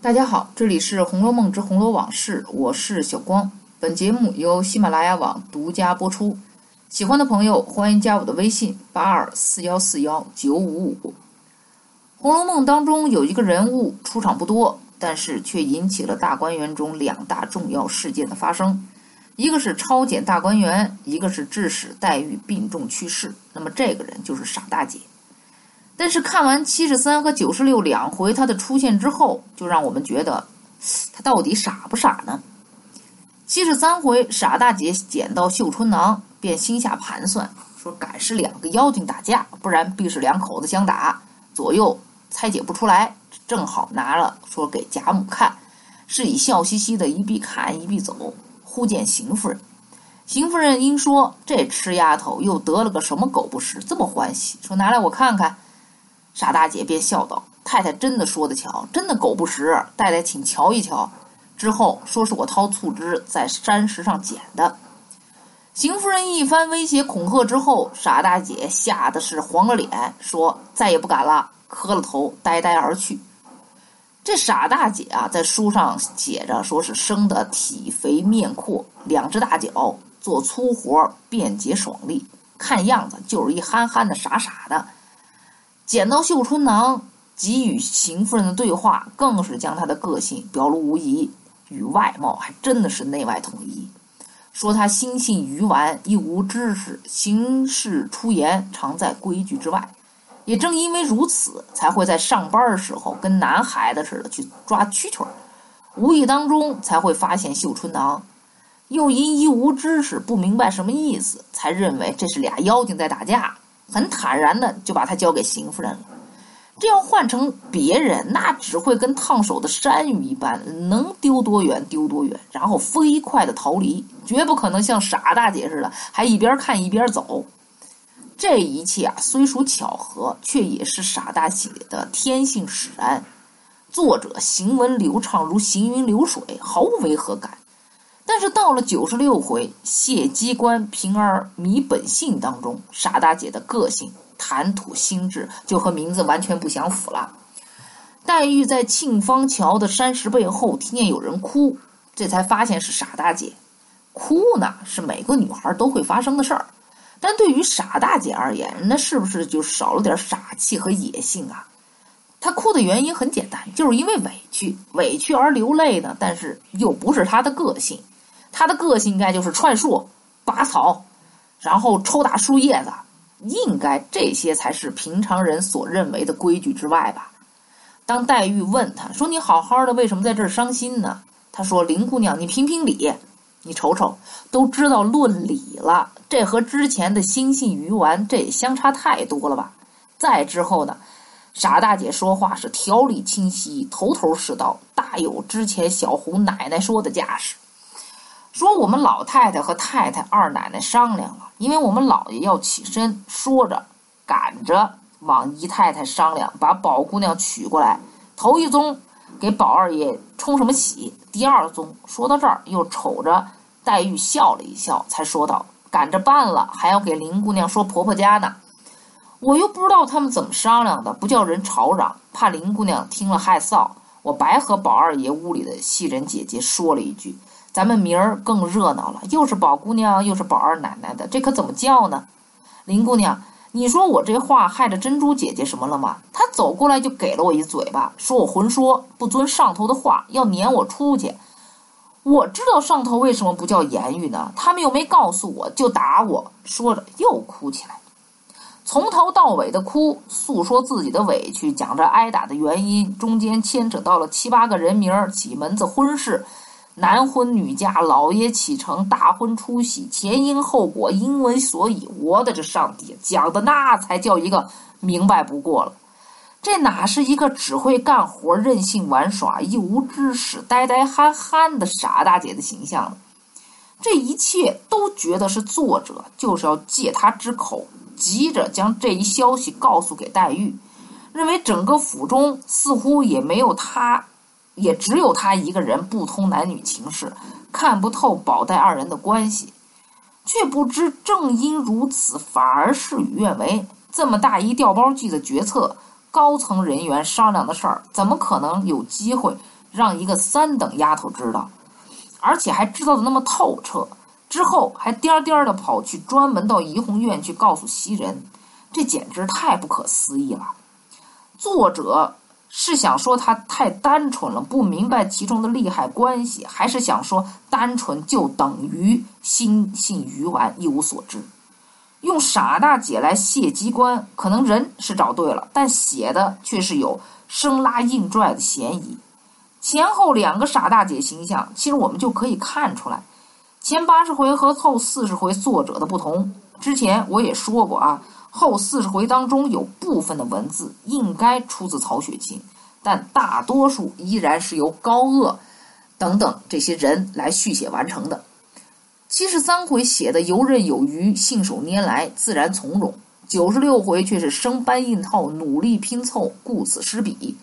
大家好，这里是《红楼梦之红楼往事》，我是小光。本节目由喜马拉雅网独家播出。喜欢的朋友欢迎加我的微信：八二四幺四幺九五五。《红楼梦》当中有一个人物出场不多，但是却引起了大观园中两大重要事件的发生。一个是抄检大观园，一个是致使黛玉病重去世。那么这个人就是傻大姐。但是看完七十三和九十六两回他的出现之后，就让我们觉得他到底傻不傻呢？七十三回傻大姐捡到绣春囊，便心下盘算，说赶是两个妖精打架，不然必是两口子相打，左右猜解不出来，正好拿了说给贾母看，是以笑嘻嘻的一臂看一臂走，忽见邢夫人，邢夫人因说这吃丫头又得了个什么狗不食，这么欢喜，说拿来我看看。傻大姐便笑道：“太太真的说得巧，真的狗不食，太太请瞧一瞧。”之后说是我掏醋汁在山石上捡的。邢夫人一番威胁恐吓之后，傻大姐吓得是黄了脸，说：“再也不敢了。”磕了头，呆呆而去。这傻大姐啊，在书上写着，说是生得体肥面阔，两只大脚，做粗活便捷爽利，看样子就是一憨憨的、傻傻的。捡到绣春囊，给予邢夫人的对话，更是将她的个性表露无遗，与外貌还真的是内外统一。说她心性愚顽，一无知识，行事出言常在规矩之外。也正因为如此，才会在上班的时候跟男孩子似的去抓蛐蛐儿，无意当中才会发现绣春囊，又因一无知识，不明白什么意思，才认为这是俩妖精在打架。很坦然的就把他交给邢夫人了。这要换成别人，那只会跟烫手的山芋一般，能丢多远丢多远，然后飞快的逃离，绝不可能像傻大姐似的，还一边看一边走。这一切啊，虽属巧合，却也是傻大姐的天性使然。作者行文流畅如行云流水，毫无违和感。但是到了九十六回谢机关平儿迷本性当中，傻大姐的个性、谈吐、心智就和名字完全不相符了。黛玉在沁芳桥的山石背后听见有人哭，这才发现是傻大姐。哭呢是每个女孩都会发生的事儿，但对于傻大姐而言，那是不是就少了点傻气和野性啊？她哭的原因很简单，就是因为委屈，委屈而流泪呢。但是又不是她的个性。他的个性应该就是串树、拔草，然后抽打树叶子，应该这些才是平常人所认为的规矩之外吧。当黛玉问他说：“你好好的，为什么在这儿伤心呢？”他说：“林姑娘，你评评理，你瞅瞅，都知道论理了，这和之前的心性鱼丸这也相差太多了吧？再之后呢，傻大姐说话是条理清晰，头头是道，大有之前小红奶奶说的架势。”说我们老太太和太太、二奶奶商量了，因为我们老爷要起身，说着赶着往姨太太商量，把宝姑娘娶过来。头一宗给宝二爷冲什么喜？第二宗说到这儿，又瞅着黛玉笑了一笑，才说道：“赶着办了，还要给林姑娘说婆婆家呢。我又不知道他们怎么商量的，不叫人吵嚷，怕林姑娘听了害臊。我白和宝二爷屋里的细人姐姐说了一句。”咱们明儿更热闹了，又是宝姑娘，又是宝二奶奶的，这可怎么叫呢？林姑娘，你说我这话害着珍珠姐姐什么了吗？她走过来就给了我一嘴巴，说我混说，不遵上头的话，要撵我出去。我知道上头为什么不叫言语呢？他们又没告诉我，就打我。说着又哭起来，从头到尾的哭，诉说自己的委屈，讲着挨打的原因，中间牵扯到了七八个人名，几门子婚事。男婚女嫁，老爷启程，大婚出喜，前因后果，因为所以，我的这上帝，讲的那才叫一个明白不过了。这哪是一个只会干活、任性玩耍、一无知识、呆呆憨憨的傻大姐的形象呢？这一切都觉得是作者就是要借她之口，急着将这一消息告诉给黛玉，认为整个府中似乎也没有她。也只有他一个人不通男女情事，看不透宝黛二人的关系，却不知正因如此，反而事与愿违。这么大一调包计的决策，高层人员商量的事儿，怎么可能有机会让一个三等丫头知道，而且还知道的那么透彻，之后还颠颠的跑去专门到怡红院去告诉袭人，这简直太不可思议了。作者是想说他太单纯了，不明白其中的利害关系，还是想说单纯就等于心性愚顽，一无所知？用傻大姐来卸机关，可能人是找对了，但写的却是有生拉硬拽的嫌疑。前后两个傻大姐形象，其实我们就可以看出来，前八十回和后四十回作者的不同。之前我也说过啊，后四十回当中有部分的文字应该出自曹雪芹，但大多数依然是由高鹗等等这些人来续写完成的。七十三回写的游刃有余，信手拈来，自然从容；九十六回却是生搬硬套，努力拼凑，顾此失彼，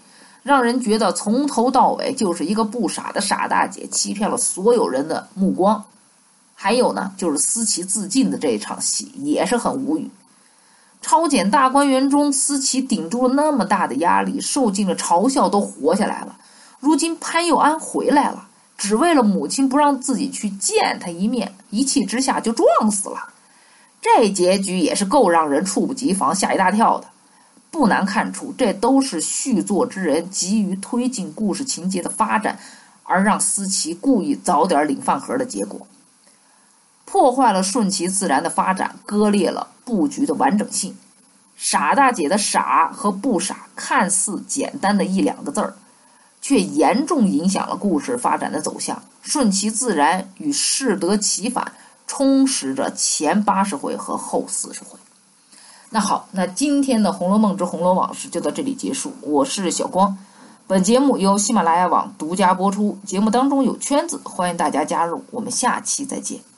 让人觉得从头到尾就是一个不傻的傻大姐，欺骗了所有人的目光。还有呢，就是思琪自尽的这场戏也是很无语。超检大观园中，思琪顶住了那么大的压力，受尽了嘲笑，都活下来了。如今潘佑安回来了。只为了母亲不让自己去见他一面，一气之下就撞死了。这结局也是够让人猝不及防、吓一大跳的。不难看出，这都是续作之人急于推进故事情节的发展，而让思琪故意早点领饭盒的结果，破坏了顺其自然的发展，割裂了布局的完整性。傻大姐的“傻”和“不傻”看似简单的一两个字儿。却严重影响了故事发展的走向，顺其自然与适得其反，充实着前八十回和后四十回。那好，那今天的《红楼梦之红楼往事》就到这里结束。我是小光，本节目由喜马拉雅网独家播出。节目当中有圈子，欢迎大家加入。我们下期再见。